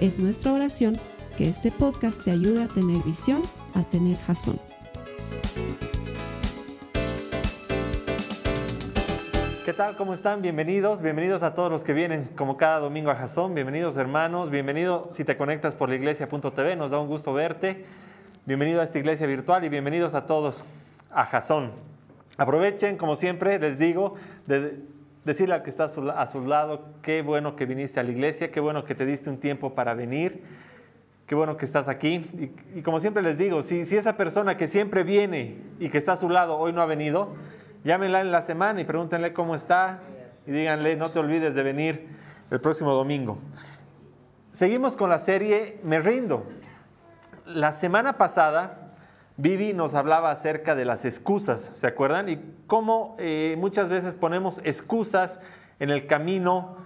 Es nuestra oración que este podcast te ayude a tener visión, a tener jazón. ¿Qué tal? ¿Cómo están? Bienvenidos, bienvenidos a todos los que vienen como cada domingo a Jazón, bienvenidos hermanos, bienvenido si te conectas por la iglesia.tv, nos da un gusto verte, bienvenido a esta iglesia virtual y bienvenidos a todos a Jazón. Aprovechen, como siempre, les digo, decirle al que está a su, lado, qué bueno que viniste a la iglesia, qué bueno que te diste un tiempo para venir, qué bueno que estás aquí. Y, como siempre les digo, si, si esa persona que siempre viene y que está a su lado hoy no ha venido, Llámenla en la semana y pregúntenle cómo está y díganle, no te olvides de venir el próximo domingo. Seguimos con la serie Me rindo. La semana pasada, Vivi nos hablaba acerca de las excusas, ¿se acuerdan? Y cómo eh, muchas veces ponemos excusas en el camino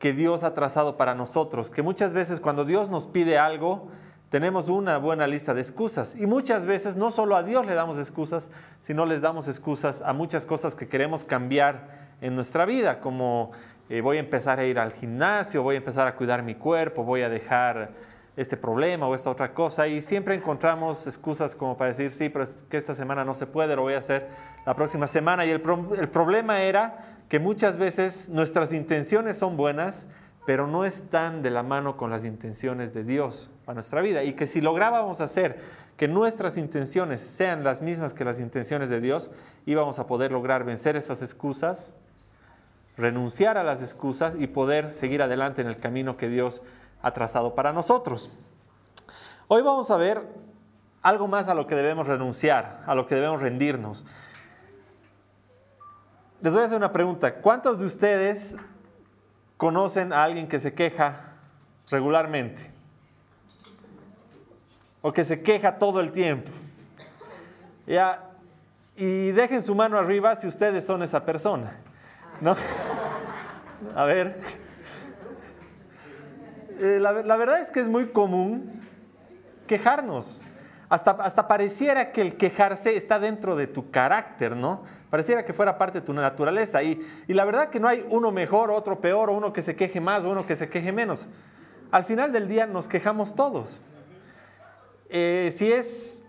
que Dios ha trazado para nosotros, que muchas veces cuando Dios nos pide algo, tenemos una buena lista de excusas. Y muchas veces no solo a Dios le damos excusas, sino les damos excusas a muchas cosas que queremos cambiar en nuestra vida, como eh, voy a empezar a ir al gimnasio, voy a empezar a cuidar mi cuerpo, voy a dejar este problema o esta otra cosa. Y siempre encontramos excusas como para decir, sí, pero es que esta semana no se puede, lo voy a hacer la próxima semana. Y el, el problema era que muchas veces nuestras intenciones son buenas, pero no están de la mano con las intenciones de Dios para nuestra vida. Y que si lográbamos hacer que nuestras intenciones sean las mismas que las intenciones de Dios, íbamos a poder lograr vencer esas excusas, renunciar a las excusas y poder seguir adelante en el camino que Dios ha trazado para nosotros. Hoy vamos a ver algo más a lo que debemos renunciar, a lo que debemos rendirnos. Les voy a hacer una pregunta. ¿Cuántos de ustedes conocen a alguien que se queja regularmente o que se queja todo el tiempo. Ya, y dejen su mano arriba si ustedes son esa persona. ¿No? A ver. Eh, la, verdad es que es muy común quejarnos. Hasta, hasta pareciera que el quejarse está dentro de tu carácter, ¿no? Pareciera que fuera parte de tu naturaleza. Y, y la verdad que no hay uno mejor, otro peor, o uno que se queje más, o uno que se queje menos. Al final del día nos quejamos todos. Eh, si es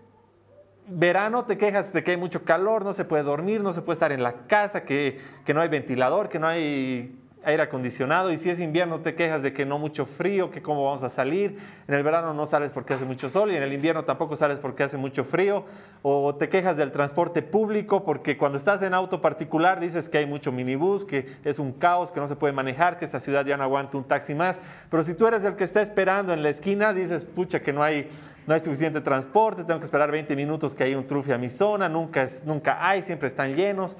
verano, te quejas de que hay mucho calor, no se puede dormir, no se puede estar en la casa, que, que no hay ventilador, que no hay aire acondicionado y si es invierno te quejas de que no mucho frío, que cómo vamos a salir. En el verano no sales porque hace mucho sol y en el invierno tampoco sales porque hace mucho frío. O te quejas del transporte público porque cuando estás en auto particular dices que hay mucho minibús, que es un caos, que no se puede manejar, que esta ciudad ya no aguanta un taxi más. Pero si tú eres el que está esperando en la esquina, dices, pucha, que no hay, no hay suficiente transporte, tengo que esperar 20 minutos que hay un trufe a mi zona, nunca, nunca hay, siempre están llenos.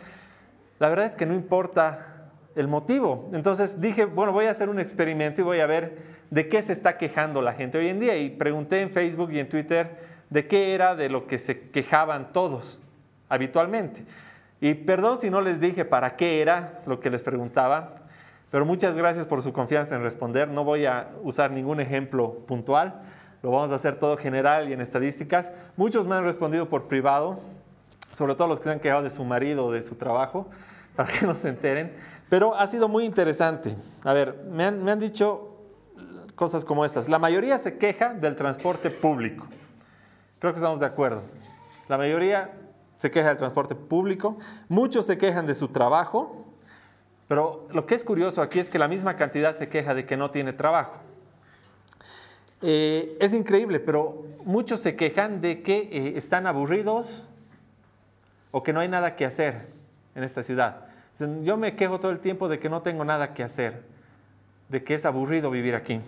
La verdad es que no importa el motivo. Entonces dije, bueno, voy a hacer un experimento y voy a ver de qué se está quejando la gente hoy en día. Y pregunté en Facebook y en Twitter de qué era de lo que se quejaban todos habitualmente. Y perdón si no les dije para qué era lo que les preguntaba, pero muchas gracias por su confianza en responder. No voy a usar ningún ejemplo puntual, lo vamos a hacer todo general y en estadísticas. Muchos me han respondido por privado, sobre todo los que se han quejado de su marido o de su trabajo, para que no se enteren. Pero ha sido muy interesante. A ver, me han, dicho cosas como estas. La mayoría se queja del transporte público. Creo que estamos de acuerdo. La mayoría se queja del transporte público. Muchos se quejan de su trabajo. Pero lo que es curioso aquí es que la misma cantidad se queja de que no tiene trabajo. Eh, es increíble, pero muchos se quejan de que eh, están aburridos o que no hay nada que hacer en esta ciudad. Yo me quejo todo el tiempo de que no tengo nada que hacer, de que es aburrido vivir aquí.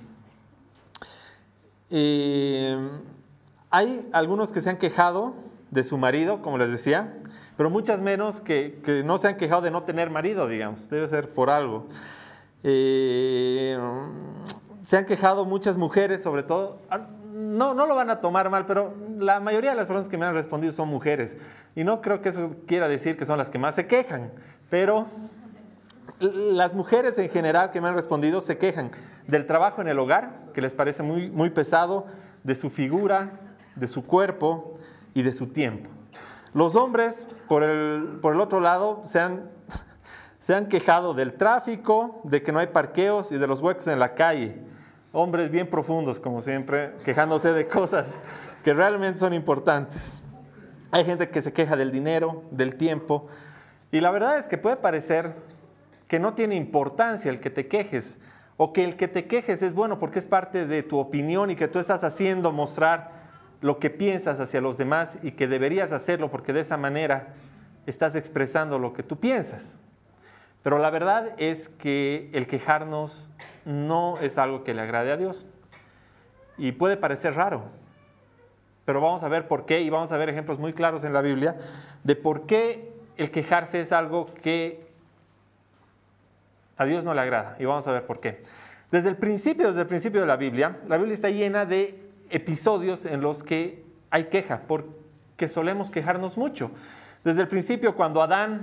hay algunos que se han quejado de su marido, como les decía, pero muchas menos que, no se han quejado de no tener marido, digamos, debe ser por algo. Eh, se han quejado muchas mujeres, sobre todo, ah, no, no lo van a tomar mal, pero la mayoría de las personas que me han respondido son mujeres. Y no creo que eso quiera decir que son las que más se quejan, pero las mujeres en general que me han respondido se quejan del trabajo en el hogar, que les parece muy, muy pesado, de su figura, de su cuerpo y de su tiempo. Los hombres, por el, por el otro lado, se han, se han quejado del tráfico, de que no hay parqueos y de los huecos en la calle. Hombres bien profundos, como siempre, quejándose de cosas que realmente son importantes. Hay gente que se queja del dinero, del tiempo, y la verdad es que puede parecer que no tiene importancia el que te quejes, o que el que te quejes es bueno porque es parte de tu opinión y que tú estás haciendo mostrar lo que piensas hacia los demás y que deberías hacerlo porque de esa manera estás expresando lo que tú piensas. Pero la verdad es que el quejarnos no es algo que le agrade a Dios. Y puede parecer raro, pero vamos a ver por qué y vamos a ver ejemplos muy claros en la Biblia de por qué el quejarse es algo que a Dios no le agrada. Y vamos a ver por qué. Desde el principio, desde el principio de la Biblia, la Biblia está llena de episodios en los que hay queja, porque solemos quejarnos mucho. Desde el principio, cuando Adán,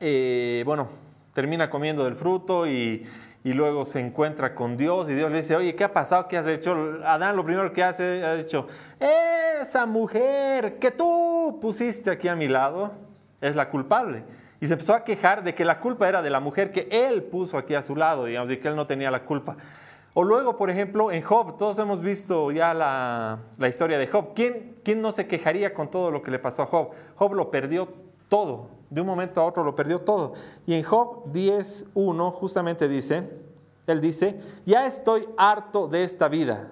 eh, bueno, termina comiendo del fruto y, y, luego se encuentra con Dios y Dios le dice, oye, ¿qué ha pasado? ¿Qué has hecho? Adán lo primero que hace, ha dicho, esa mujer que tú pusiste aquí a mi lado es la culpable. Y se empezó a quejar de que la culpa era de la mujer que él puso aquí a su lado, digamos, y que él no tenía la culpa. O luego, por ejemplo, en Job, todos hemos visto ya la, historia de Job. ¿Quién, ¿Quién no se quejaría con todo lo que le pasó a Job? Job lo perdió todo, de un momento a otro lo perdió todo. Y en Job 10.1 justamente dice, él dice, ya estoy harto de esta vida.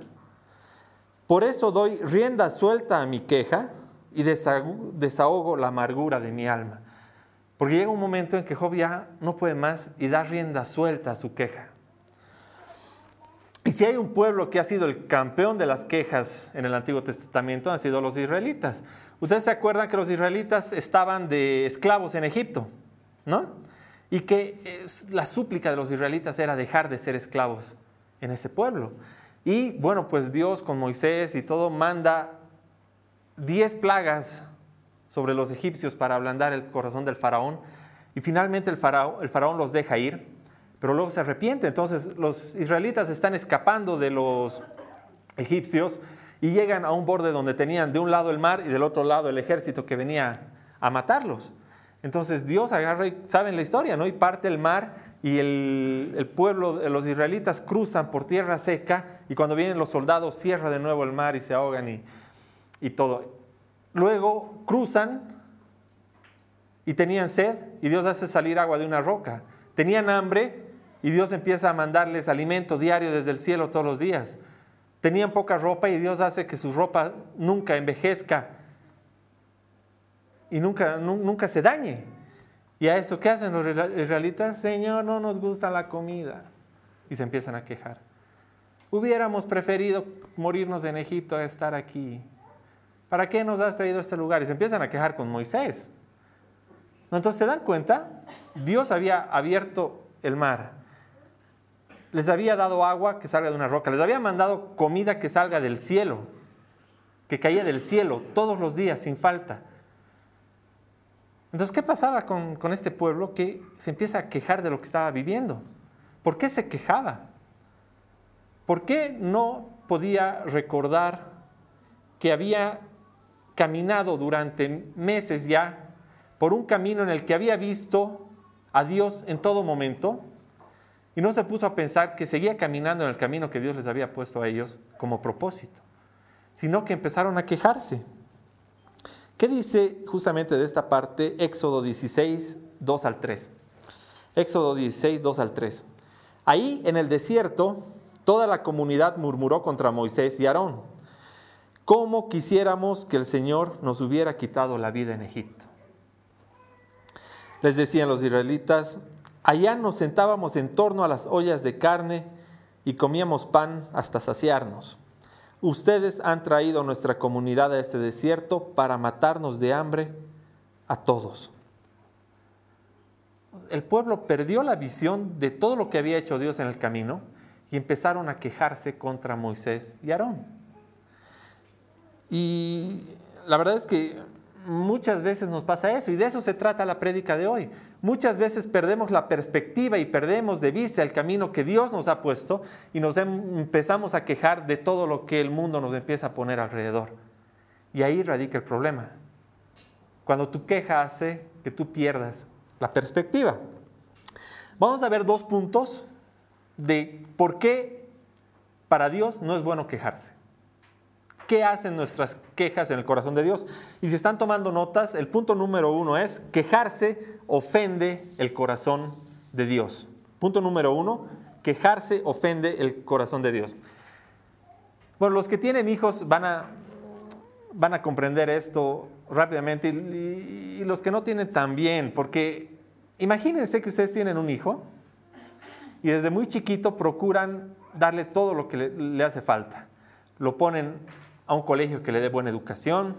Por eso doy rienda suelta a mi queja y desahogo la amargura de mi alma. Porque llega un momento en que Job ya no puede más y da rienda suelta a su queja. Y si hay un pueblo que ha sido el campeón de las quejas en el Antiguo Testamento, han sido los israelitas. Ustedes se acuerdan que los israelitas estaban de esclavos en Egipto, ¿no? Y que la súplica de los israelitas era dejar de ser esclavos en ese pueblo. Y bueno, pues Dios con Moisés y todo manda diez plagas sobre los egipcios para ablandar el corazón del faraón. Y finalmente el faraón, los deja ir, pero luego se arrepiente. Entonces los israelitas están escapando de los egipcios y llegan a un borde donde tenían de un lado el mar y del otro lado el ejército que venía a matarlos. Entonces Dios agarra y saben la historia, ¿no? Y parte el mar y el, el pueblo, los israelitas cruzan por tierra seca y cuando vienen los soldados cierra de nuevo el mar y se ahogan y todo. Luego cruzan y tenían sed y Dios hace salir agua de una roca. Tenían hambre y Dios empieza a mandarles alimento diario desde el cielo todos los días. Tenían poca ropa y Dios hace que su ropa nunca envejezca y nunca, nunca se dañe. Y a eso, ¿qué hacen los israelitas? Señor, no nos gusta la comida. Y se empiezan a quejar. Hubiéramos preferido morirnos en Egipto a estar aquí. ¿Para qué nos has traído a este lugar? Y se empiezan a quejar con Moisés. Entonces se dan cuenta, Dios había abierto el mar, les había dado agua que salga de una roca, les había mandado comida que salga del cielo, que caía del cielo todos los días sin falta. Entonces, ¿qué pasaba con, con este pueblo que se empieza a quejar de lo que estaba viviendo? ¿Por qué se quejaba? ¿Por qué no podía recordar que había caminado durante meses ya por un camino en el que había visto a Dios en todo momento y no se puso a pensar que seguía caminando en el camino que Dios les había puesto a ellos como propósito, sino que empezaron a quejarse. ¿Qué dice justamente de esta parte Éxodo 16, 2 al 3? Éxodo 16, 2 al 3. Ahí en el desierto, toda la comunidad murmuró contra Moisés y Aarón ¿Cómo quisiéramos que el Señor nos hubiera quitado la vida en Egipto? Les decían los israelitas, allá nos sentábamos en torno a las ollas de carne y comíamos pan hasta saciarnos. Ustedes han traído nuestra comunidad a este desierto para matarnos de hambre a todos. El pueblo perdió la visión de todo lo que había hecho Dios en el camino y empezaron a quejarse contra Moisés y Aarón. Y la verdad es que muchas veces nos pasa eso y de eso se trata la prédica de hoy. Muchas veces perdemos la perspectiva y perdemos de vista el camino que Dios nos ha puesto y nos em, empezamos a quejar de todo lo que el mundo nos empieza a poner alrededor. Y ahí radica el problema. Cuando tu queja hace que tú pierdas la perspectiva. Vamos a ver dos puntos de por qué para Dios no es bueno quejarse. ¿Qué hacen nuestras quejas en el corazón de Dios? Y si están tomando notas, el punto número uno es quejarse ofende el corazón de Dios. Punto número uno, quejarse ofende el corazón de Dios. Bueno, los que tienen hijos van a, van a comprender esto rápidamente y, los que no tienen también, porque imagínense que ustedes tienen un hijo y desde muy chiquito procuran darle todo lo que le, le hace falta. Lo ponen a un colegio que le dé buena educación,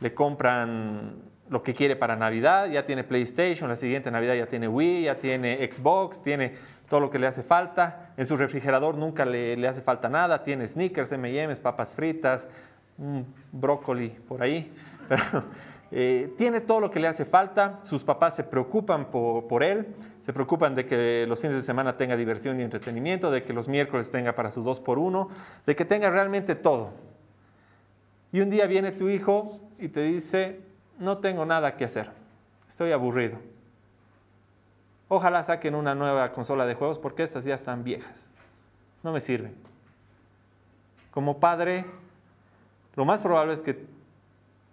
le compran lo que quiere para Navidad, ya tiene PlayStation, la siguiente Navidad ya tiene Wii, ya tiene Xbox, tiene todo lo que le hace falta. En su refrigerador nunca le, le hace falta nada, tiene sneakers, M&M's, papas fritas, un brócoli por ahí. Eh, tiene todo lo que le hace falta, sus papás se preocupan por, por, él, se preocupan de que los fines de semana tenga diversión y entretenimiento, de que los miércoles tenga para su dos por uno, de que tenga realmente todo. Y un día viene tu hijo y te dice, no tengo nada que hacer, estoy aburrido. Ojalá saquen una nueva consola de juegos porque estas ya están viejas, no me sirven. Como padre, lo más probable es que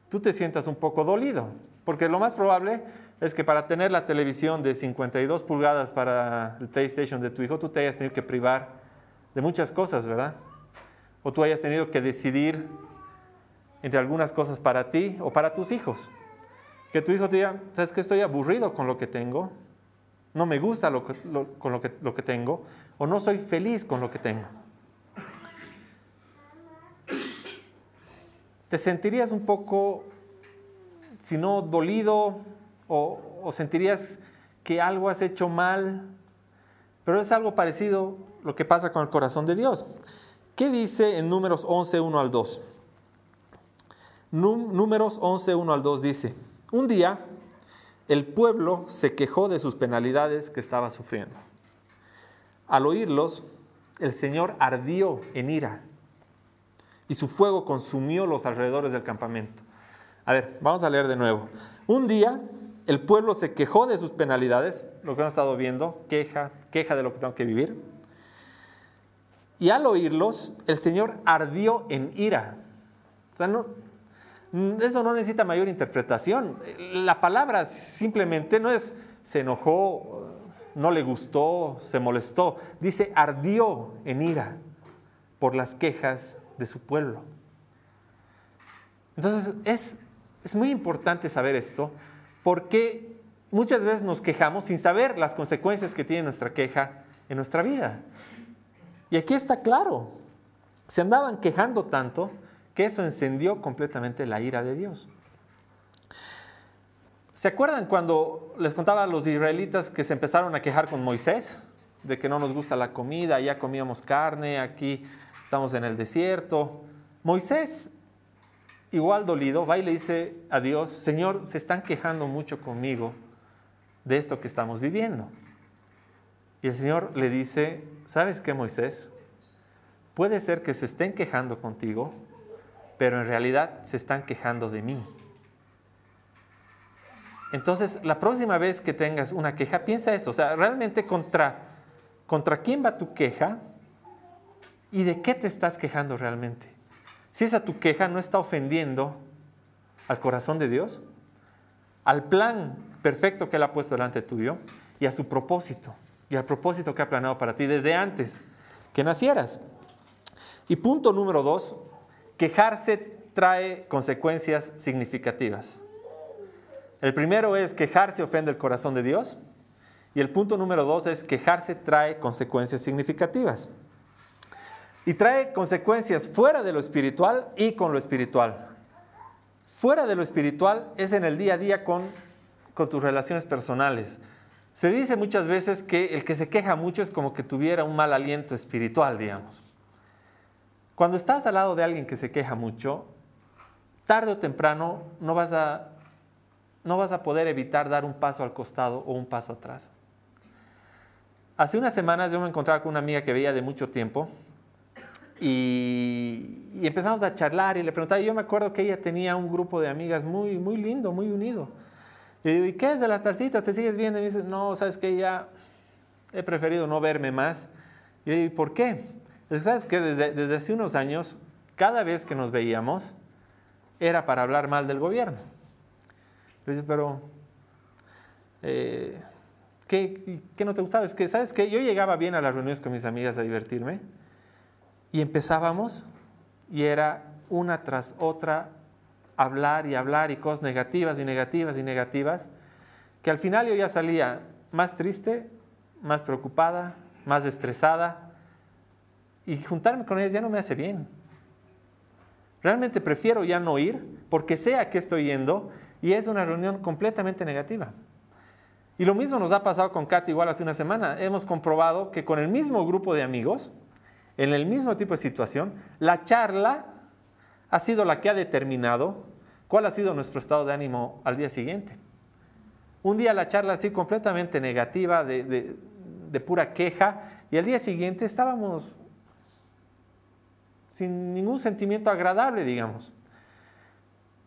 tú te sientas un poco dolido, porque lo más probable es que para tener la televisión de 52 pulgadas para el PlayStation de tu hijo, tú te hayas tenido que privar de muchas cosas, ¿verdad? O tú hayas tenido que decidir entre algunas cosas para ti o para tus hijos. Que tu hijo te diga, ¿sabes que estoy aburrido con lo que tengo? No me gusta con lo que, tengo o no soy feliz con lo que tengo. ¿Te sentirías un poco, si no dolido o, o sentirías que algo has hecho mal? Pero es algo parecido lo que pasa con el corazón de Dios. ¿Qué dice en números 11, 1 al 2? Números 11, 1 al 2 dice, un día el pueblo se quejó de sus penalidades que estaba sufriendo. Al oírlos, el Señor ardió en ira y su fuego consumió los alrededores del campamento. A ver, vamos a leer de nuevo. Un día el pueblo se quejó de sus penalidades, lo que hemos estado viendo, queja, queja de lo que tengo que vivir. Y al oírlos, el Señor ardió en ira. O sea, no, eso no necesita mayor interpretación. La palabra simplemente no es se enojó, no le gustó, se molestó. Dice ardió en ira por las quejas de su pueblo. Entonces es, es muy importante saber esto porque muchas veces nos quejamos sin saber las consecuencias que tiene nuestra queja en nuestra vida. Y aquí está claro, se andaban quejando tanto que eso encendió completamente la ira de Dios. ¿Se acuerdan cuando les contaba a los israelitas que se empezaron a quejar con Moisés? De que no nos gusta la comida, ya comíamos carne, aquí estamos en el desierto. Moisés, igual dolido, va y le dice a Dios, Señor, se están quejando mucho conmigo de esto que estamos viviendo. Y el Señor le dice, ¿sabes qué, Moisés? Puede ser que se estén quejando contigo, pero en realidad se están quejando de mí. Entonces, la próxima vez que tengas una queja, piensa eso, o sea, realmente contra, contra quién va tu queja y de qué te estás quejando realmente. Si esa tu queja no está ofendiendo al corazón de Dios, al plan perfecto que Él ha puesto delante tuyo y a su propósito, y al propósito que ha planeado para ti desde antes que nacieras. Y punto número dos, quejarse trae consecuencias significativas. El primero es quejarse ofende el corazón de Dios. Y el punto número dos es quejarse trae consecuencias significativas. Y trae consecuencias fuera de lo espiritual y con lo espiritual. Fuera de lo espiritual es en el día a día con, con tus relaciones personales. Se dice muchas veces que el que se queja mucho es como que tuviera un mal aliento espiritual, digamos. Cuando estás al lado de alguien que se queja mucho, tarde o temprano no vas a, no vas a poder evitar dar un paso al costado o un paso atrás. Hace unas semanas yo me encontraba con una amiga que veía de mucho tiempo y, empezamos a charlar y le preguntaba, yo me acuerdo que ella tenía un grupo de amigas muy, muy lindo, muy unido. Y digo, ¿y qué es de las tarcitas? ¿Te sigues viendo? Y me dice, no, sabes que ya he preferido no verme más. Y le digo, ¿por qué? ¿Sabes que desde, hace unos años, cada vez que nos veíamos, era para hablar mal del gobierno. Pero, eh, ¿qué, ¿qué, no te gustaba? Es que, ¿sabes qué? Yo llegaba bien a las reuniones con mis amigas a divertirme y empezábamos y era una tras otra hablar y hablar y cosas negativas y negativas y negativas, que al final yo ya salía más triste, más preocupada, más estresada y juntarme con ellas ya no me hace bien. Realmente prefiero ya no ir porque sé a qué estoy yendo y es una reunión completamente negativa. Y lo mismo nos ha pasado con Katy igual hace una semana. Hemos comprobado que con el mismo grupo de amigos, en el mismo tipo de situación, la charla ha sido la que ha determinado cuál ha sido nuestro estado de ánimo al día siguiente. Un día la charla así completamente negativa, de, de pura queja, y al día siguiente estábamos sin ningún sentimiento agradable, digamos.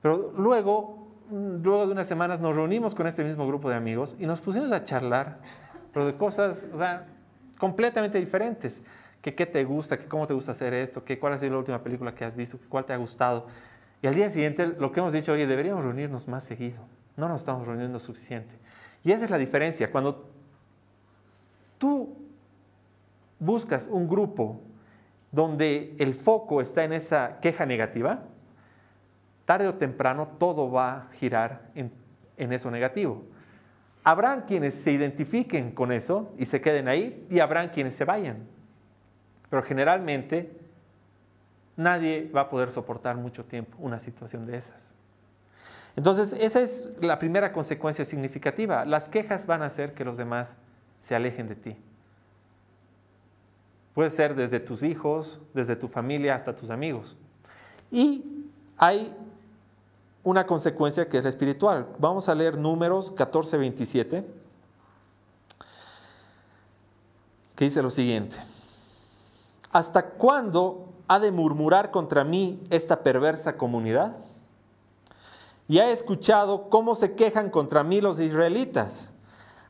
Pero luego, luego de unas semanas, nos reunimos con este mismo grupo de amigos y nos pusimos a charlar, pero de cosas, o sea, completamente diferentes. Qué te gusta, que cómo te gusta hacer esto, que cuál ha sido la última película que has visto, que cuál te ha gustado. Y al día siguiente lo que hemos dicho, oye, deberíamos reunirnos más seguido. No nos estamos reuniendo suficiente. Y esa es la diferencia. Cuando tú buscas un grupo donde el foco está en esa queja negativa, tarde o temprano todo va a girar en, eso negativo. Habrán quienes se identifiquen con eso y se queden ahí y habrán quienes se vayan. Pero generalmente nadie va a poder soportar mucho tiempo una situación de esas. Entonces, esa es la primera consecuencia significativa. Las quejas van a hacer que los demás se alejen de ti. Puede ser desde tus hijos, desde tu familia hasta tus amigos. Y hay una consecuencia que es espiritual. Vamos a leer números 14, 27, que dice lo siguiente. ¿Hasta cuándo ha de murmurar contra mí esta perversa comunidad? Ya he escuchado cómo se quejan contra mí los israelitas.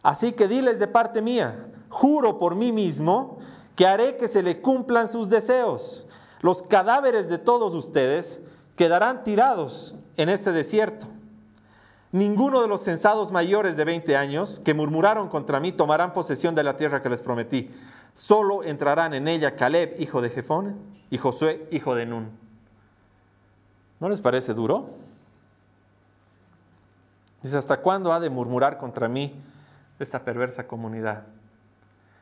Así que diles de parte mía, juro por mí mismo que haré que se le cumplan sus deseos. Los cadáveres de todos ustedes quedarán tirados en este desierto. Ninguno de los censados mayores de 20 años que murmuraron contra mí tomarán posesión de la tierra que les prometí. Solo entrarán en ella Caleb, hijo de Jefón, y Josué, hijo de Nun. ¿No les parece duro? Dice, ¿hasta cuándo ha de murmurar contra mí esta perversa comunidad?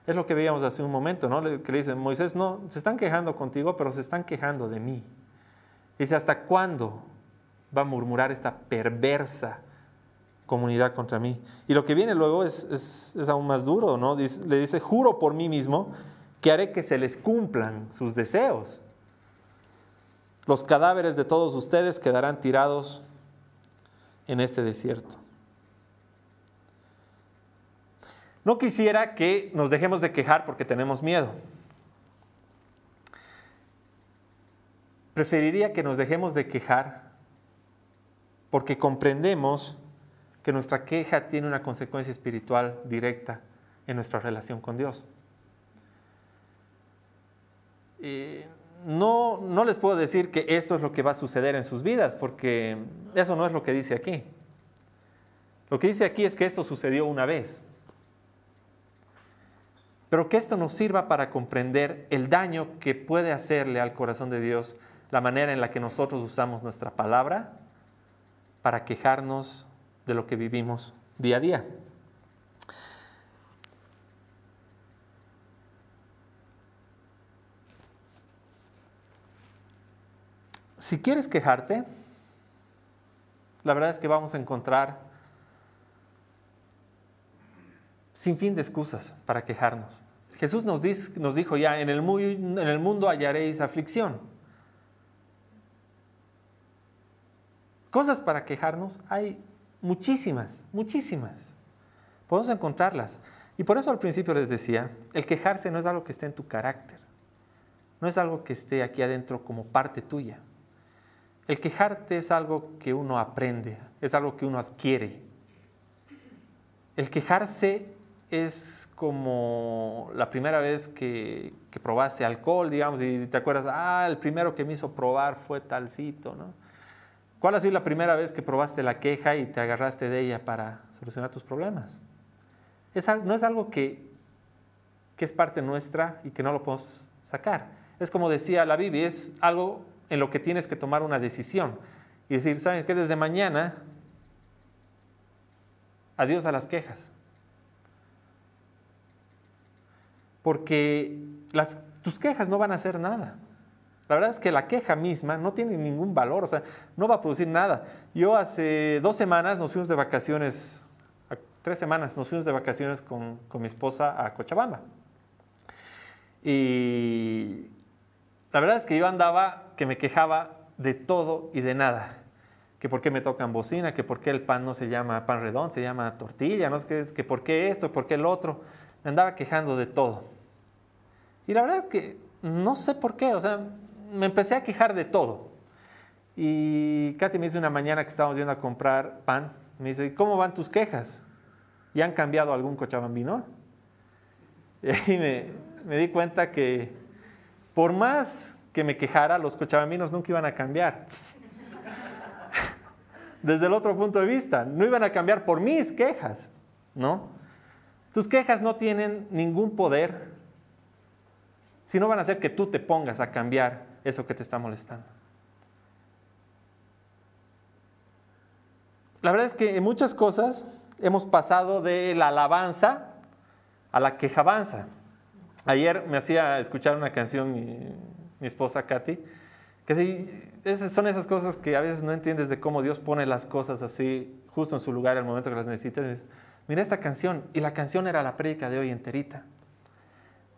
Es lo que veíamos hace un momento, ¿no? Que le dicen, Moisés, no, se están quejando contigo, pero se están quejando de mí. Dice, ¿hasta cuándo va a murmurar esta perversa comunidad contra mí? Y lo que viene luego es, aún más duro, ¿no? le dice, juro por mí mismo que haré que se les cumplan sus deseos. Los cadáveres de todos ustedes quedarán tirados en este desierto. No quisiera que nos dejemos de quejar porque tenemos miedo. Preferiría que nos dejemos de quejar porque comprendemos que nuestra queja tiene una consecuencia espiritual directa en nuestra relación con Dios. no, no les puedo decir que esto es lo que va a suceder en sus vidas, porque eso no es lo que dice aquí. Lo que dice aquí es que esto sucedió una vez pero que esto nos sirva para comprender el daño que puede hacerle al corazón de Dios la manera en la que nosotros usamos nuestra palabra para quejarnos de lo que vivimos día a día. Si quieres quejarte, la verdad es que vamos a encontrar sin fin de excusas para quejarnos. Jesús nos, dijo ya, en el, en el mundo hallaréis aflicción. cosas para quejarnos hay muchísimas, muchísimas. Podemos encontrarlas. Y por eso al principio les decía, el quejarse no es algo que esté en tu carácter, no es algo que esté aquí adentro como parte tuya. El quejarte es algo que uno aprende, es algo que uno adquiere. El quejarse es como la primera vez que, probaste alcohol, digamos, y te acuerdas, ah, el primero que me hizo probar fue talcito, ¿no? ¿Cuál ha sido la primera vez que probaste la queja y te agarraste de ella para solucionar tus problemas? no es algo que, que es parte nuestra y que no lo podemos sacar. Es como decía la Biblia, es algo en lo que tienes que tomar una decisión y decir, ¿saben qué? Desde mañana, adiós a las quejas. Porque tus quejas no van a hacer nada. La verdad es que la queja misma no tiene ningún valor, o sea, no va a producir nada. Yo hace dos semanas nos fuimos de vacaciones, tres semanas nos fuimos de vacaciones con, con mi esposa a Cochabamba. Y la verdad es que yo andaba que me quejaba de todo y de nada. Que por qué me tocan bocina, que por qué el pan no se llama pan redondo, se llama tortilla, no que por qué esto, por qué el otro. Me andaba quejando de todo. Y la verdad es que no sé por qué, o sea, me empecé a quejar de todo. Y Katy me dice una mañana que estábamos yendo a comprar pan, me dice, ¿cómo van tus quejas? ¿Y han cambiado algún cochabambino? Y ahí me, me di cuenta que por más que me quejara, los cochabambinos nunca iban a cambiar. Desde el otro punto de vista, no iban a cambiar por mis quejas, ¿no? Tus quejas no tienen ningún poder si no van a hacer que tú te pongas a cambiar eso que te está molestando. La verdad es que en muchas cosas hemos pasado de la alabanza a la quejabanza. Ayer me hacía escuchar una canción mi, esposa Katy, que sí, son esas cosas que a veces no entiendes de cómo Dios pone las cosas así justo en su lugar al momento que las necesitas. Mira esta canción, y la canción era la prédica de hoy enterita.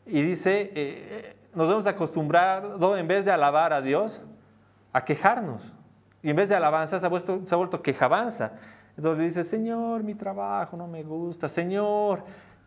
Y dice, eh, nos hemos acostumbrado, en vez de alabar a Dios, a quejarnos. Y en vez de alabanza se ha, vuelto, se ha vuelto quejabanza. Entonces dice, Señor, mi trabajo no me gusta. Señor,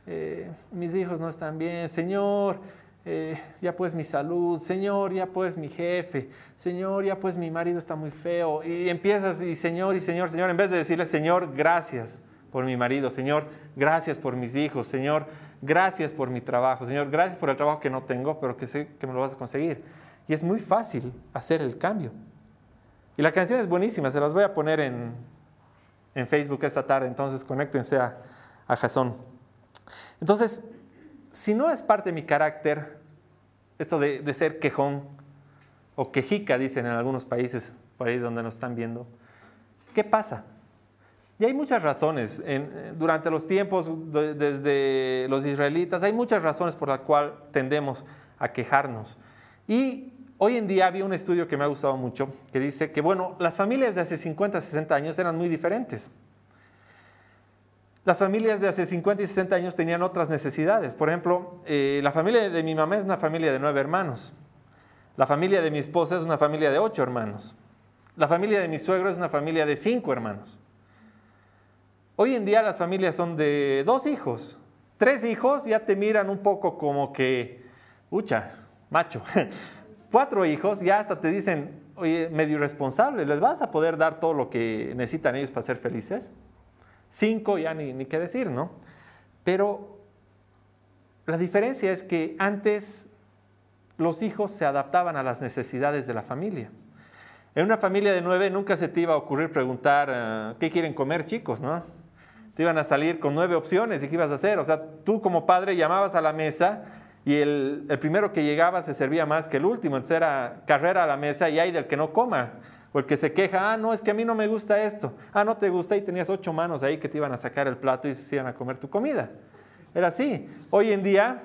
eh, mis hijos no están bien. Señor, eh, ya pues mi salud. Señor, ya pues mi jefe. Señor, ya pues mi marido está muy feo. Y empiezas y Señor y Señor, Señor, en vez de decirle, Señor, gracias por mi marido. Señor, gracias por mis hijos. Señor, gracias por mi trabajo, Señor, gracias por el trabajo que no tengo, pero que sé que me lo vas a conseguir. Y es muy fácil hacer el cambio. Y la canción es buenísima, se las voy a poner en, Facebook esta tarde, entonces conéctense a, a Jason. Entonces, si no es parte de mi carácter, esto de, de ser quejón, o quejica, dicen en algunos países, por ahí donde nos están viendo, ¿qué pasa? Y hay muchas razones. durante los tiempos, desde los israelitas, hay muchas razones por las cuales tendemos a quejarnos. Y hoy en día había un estudio que me ha gustado mucho, que dice que, bueno, las familias de hace 50, 60 años eran muy diferentes. Las familias de hace 50 y 60 años tenían otras necesidades. Por ejemplo, eh, la familia de mi mamá es una familia de nueve hermanos. La familia de mi esposa es una familia de ocho hermanos. La familia de mi suegro es una familia de cinco hermanos. Hoy en día las familias son de dos hijos. Tres hijos ya te miran un poco como que, ucha, macho. Cuatro hijos ya hasta te dicen, oye, medio irresponsable, ¿les vas a poder dar todo lo que necesitan ellos para ser felices? Cinco ya ni, ni qué decir, ¿no? Pero la diferencia es que antes los hijos se adaptaban a las necesidades de la familia. En una familia de nueve nunca se te iba a ocurrir preguntar, ah, ¿qué quieren comer chicos? ¿no? Te iban a salir con nueve opciones y qué ibas a hacer. O sea, tú como padre llamabas a la mesa y el, primero que llegaba se servía más que el último. Entonces era carrera a la mesa y hay del que no coma. O el que se queja, ah, no, es que a mí no me gusta esto. Ah, no te gusta y tenías ocho manos ahí que te iban a sacar el plato y se iban a comer tu comida. Era así. Hoy en día,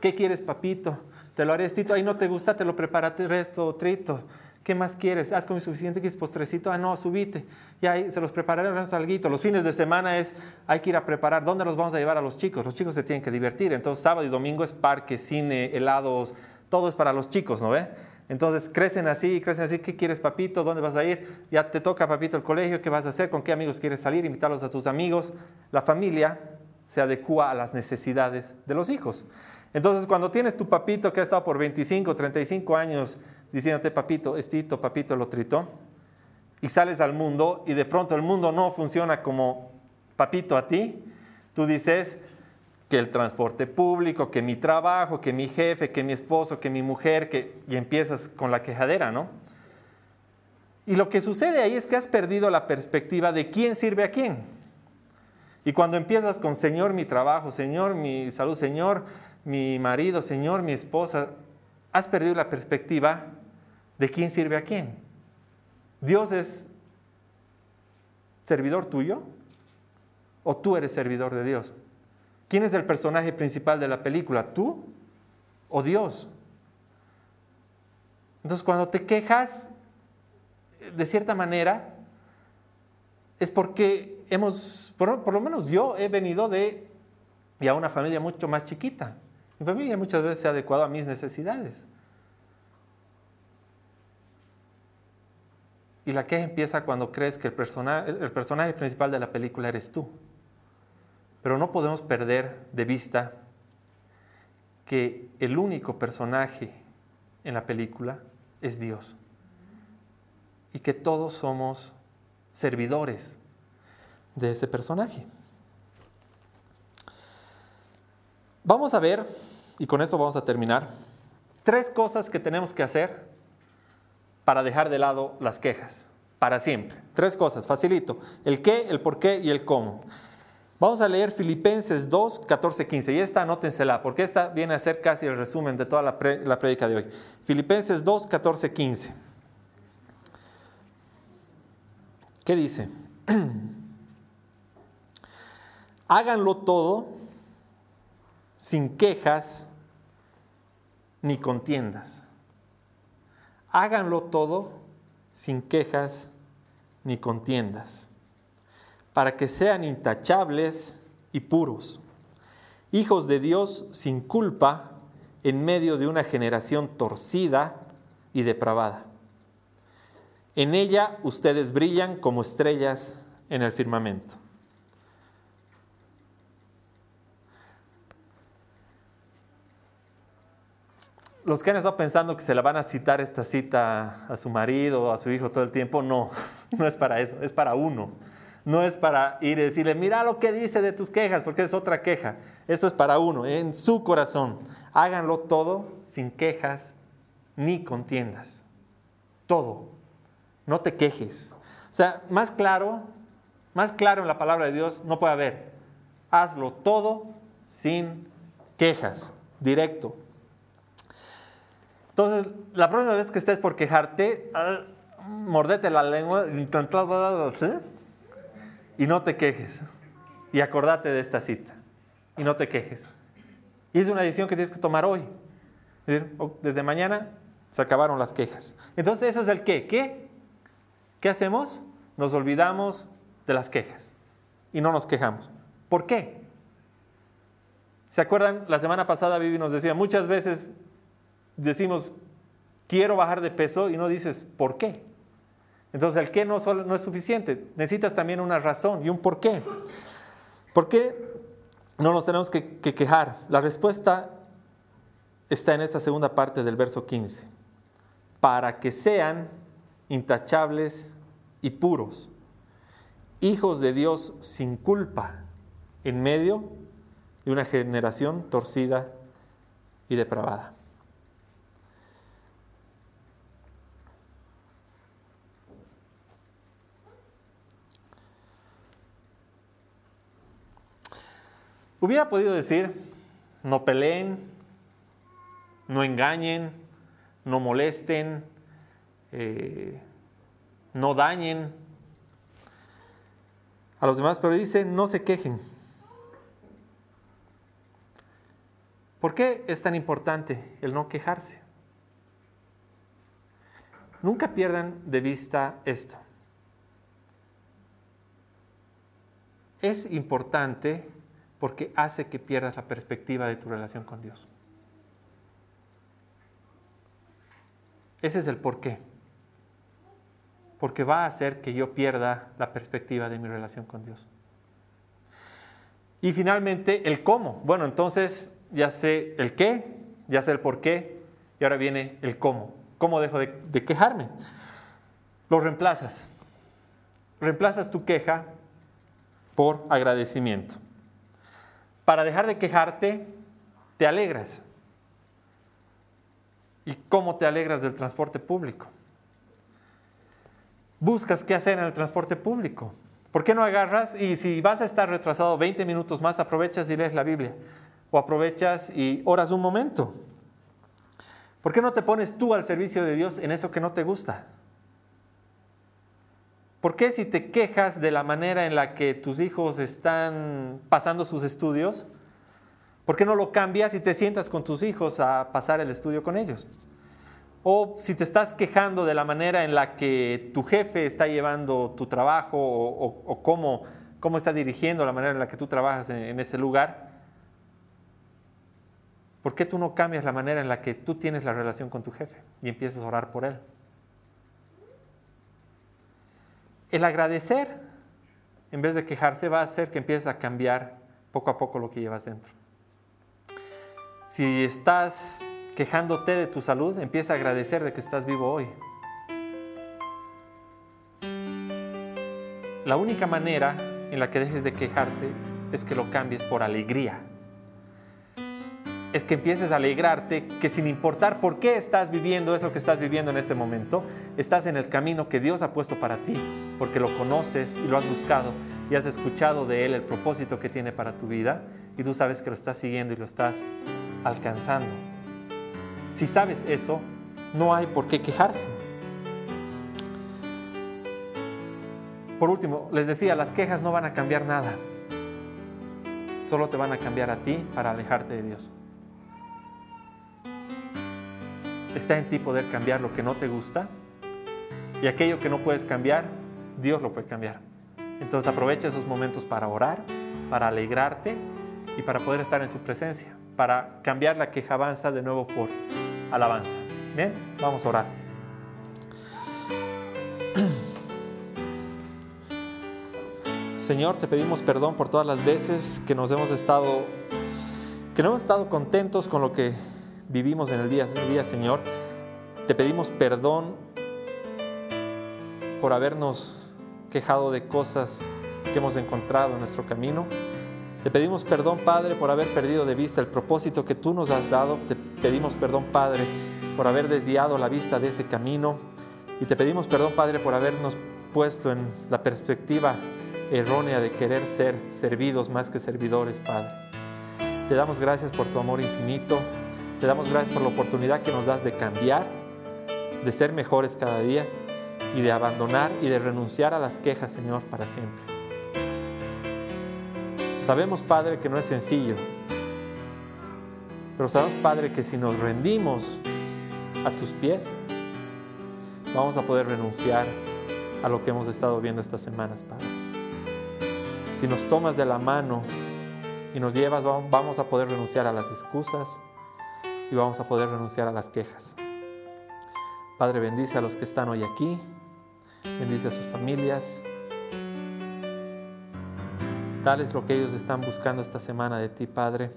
¿qué quieres, papito? Te lo haré estito. Ahí no te gusta, te lo preparaste resto, trito. ¿Qué más quieres? ¿Has comido suficiente? ¿Quieres postrecito? Ah, no, subite. Y ahí se los prepararemos algo. Los fines de semana es, hay que ir a preparar. ¿Dónde los vamos a llevar a los chicos? Los chicos se tienen que divertir. Entonces, sábado y domingo es parque, cine, helados, todo es para los chicos, ¿no ve? Entonces crecen así, crecen así, ¿qué quieres papito? ¿Dónde vas a ir? Ya te toca papito el colegio, ¿qué vas a hacer? ¿Con qué amigos quieres salir? Invitarlos a tus amigos. La familia se adecua a las necesidades de los hijos. Entonces cuando tienes tu papito que ha estado por 25, 35 años diciéndote papito, estito, papito, lo trito, y sales al mundo y de pronto el mundo no funciona como papito a ti, tú dices, que el transporte público, que mi trabajo, que mi jefe, que mi esposo, que mi mujer, que, y empiezas con la quejadera, ¿no? Y lo que sucede ahí es que has perdido la perspectiva de quién sirve a quién. Y cuando empiezas con Señor mi trabajo, Señor mi salud, Señor mi marido, Señor mi esposa, has perdido la perspectiva de quién sirve a quién. Dios es servidor tuyo o tú eres servidor de Dios. ¿Quién es el personaje principal de la película? ¿Tú o Dios? Entonces cuando te quejas, de cierta manera, es porque hemos, por, lo menos yo he venido de una familia mucho más chiquita. Mi familia muchas veces se ha adecuado a mis necesidades. Y la queja empieza cuando crees que el personaje principal de la película eres tú. Pero no podemos perder de vista que el único personaje en la película es Dios y que todos somos servidores de ese personaje. Vamos a ver, y con esto vamos a terminar, tres cosas que tenemos que hacer para dejar de lado las quejas, para siempre. Tres cosas, facilito. El qué, el por qué y el cómo. Vamos a leer Filipenses 2, 14, 15. Y esta anótensela, porque esta viene a ser casi el resumen de toda la, la prédica de hoy. Filipenses 2, 14, 15. ¿Qué dice? Háganlo todo sin quejas ni contiendas. Háganlo todo sin quejas ni contiendas para que sean intachables y puros, hijos de Dios sin culpa en medio de una generación torcida y depravada. En ella ustedes brillan como estrellas en el firmamento. Los que han estado pensando que se la van a citar esta cita a su marido o a su hijo todo el tiempo, no, no es para eso, es para uno no es para ir y decirle, mira lo que dice de tus quejas, porque es otra queja. Esto es para uno, en su corazón. Háganlo todo sin quejas ni contiendas. Todo. No te quejes. O sea, más claro, más claro en la palabra de Dios no puede haber. Hazlo todo sin quejas, directo. Entonces, la próxima vez que estés por quejarte, mordete la lengua, y no te quejes. Y acordate de esta cita. Y no te quejes. Y es una decisión que tienes que tomar hoy. Desde mañana se acabaron las quejas. Entonces eso es el qué. ¿Qué? ¿Qué hacemos? Nos olvidamos de las quejas y no nos quejamos. ¿Por qué? ¿Se acuerdan? La semana pasada Vivi nos decía, muchas veces decimos, quiero bajar de peso y no dices, ¿por qué? Entonces el qué no, solo, no es suficiente, necesitas también una razón y un por qué. ¿Por qué no nos tenemos que, que quejar? La respuesta está en esta segunda parte del verso 15. Para que sean intachables y puros, hijos de Dios sin culpa, en medio de una generación torcida y depravada. Hubiera podido decir, no peleen, no engañen, no molesten, eh, no dañen a los demás, pero dice, no se quejen. ¿Por qué es tan importante el no quejarse? Nunca pierdan de vista esto. Es importante porque hace que pierdas la perspectiva de tu relación con Dios. Ese es el por qué. Porque va a hacer que yo pierda la perspectiva de mi relación con Dios. Y finalmente, el cómo. Bueno, entonces ya sé el qué, ya sé el por qué, y ahora viene el cómo. ¿Cómo dejo de, de quejarme? Lo reemplazas. Reemplazas tu queja por agradecimiento. Para dejar de quejarte, te alegras. ¿Y cómo te alegras del transporte público? Buscas qué hacer en el transporte público. ¿Por qué no agarras y si vas a estar retrasado 20 minutos más, aprovechas y lees la Biblia? O aprovechas y oras un momento. ¿Por qué no te pones tú al servicio de Dios en eso que no te gusta? ¿Por qué si te quejas de la manera en la que tus hijos están pasando sus estudios, ¿por qué no lo cambias y te sientas con tus hijos a pasar el estudio con ellos? O si te estás quejando de la manera en la que tu jefe está llevando tu trabajo o, cómo, cómo, está dirigiendo la manera en la que tú trabajas en ese lugar, ¿por qué tú no cambias la manera en la que tú tienes la relación con tu jefe y empiezas a orar por él? El agradecer, en vez de quejarse, va a hacer que empieces a cambiar poco a poco lo que llevas dentro. Si estás quejándote de tu salud, empieza a agradecer de que estás vivo hoy. La única manera en la que dejes de quejarte es que lo cambies por alegría. Es que empieces a alegrarte que sin importar por qué estás viviendo eso que estás viviendo en este momento, estás en el camino que Dios ha puesto para ti, porque lo conoces y lo has buscado y has escuchado de Él el propósito que tiene para tu vida y tú sabes que lo estás siguiendo y lo estás alcanzando. Si sabes eso, no hay por qué quejarse. Por último, les decía, las quejas no van a cambiar nada. Solo te van a cambiar a ti para alejarte de Dios. Está en ti poder cambiar lo que no te gusta y aquello que no puedes cambiar, Dios lo puede cambiar. Entonces aprovecha esos momentos para orar, para alegrarte y para poder estar en su presencia para cambiar la queja avanza de nuevo por alabanza. Bien, vamos a orar. Señor, te pedimos perdón por todas las veces que nos hemos estado, que no hemos estado contentos con lo que vivimos en el día a día, Señor. Te pedimos perdón por habernos quejado de cosas que hemos encontrado en nuestro camino. Te pedimos perdón, Padre, por haber perdido de vista el propósito que tú nos has dado. Te pedimos perdón, Padre, por haber desviado la vista de ese camino. Y te pedimos perdón, Padre, por habernos puesto en la perspectiva errónea de querer ser servidos más que servidores, Padre. Te damos gracias por tu amor infinito. Te damos gracias por la oportunidad que nos das de cambiar, de ser mejores cada día y de abandonar y de renunciar a las quejas, Señor, para siempre. Sabemos, Padre, que no es sencillo, pero sabemos, Padre, que si nos rendimos a tus pies, vamos a poder renunciar a lo que hemos estado viendo estas semanas, Padre. Si nos tomas de la mano y nos llevas, vamos a poder renunciar a las excusas y vamos a poder renunciar a las quejas. Padre, bendice a los que están hoy aquí, bendice a sus familias, Dales lo que ellos están buscando esta semana de ti, Padre.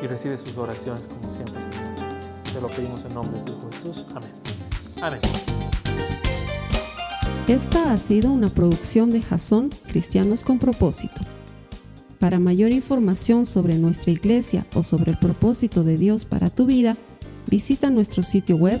Y recibe sus oraciones como siempre, Señor. Te lo pedimos en nombre de tu Jesús. Amén. Amén. Esta ha sido una producción de Jason Cristianos con Propósito. Para mayor información sobre nuestra iglesia o sobre el propósito de Dios para tu vida, visita nuestro sitio web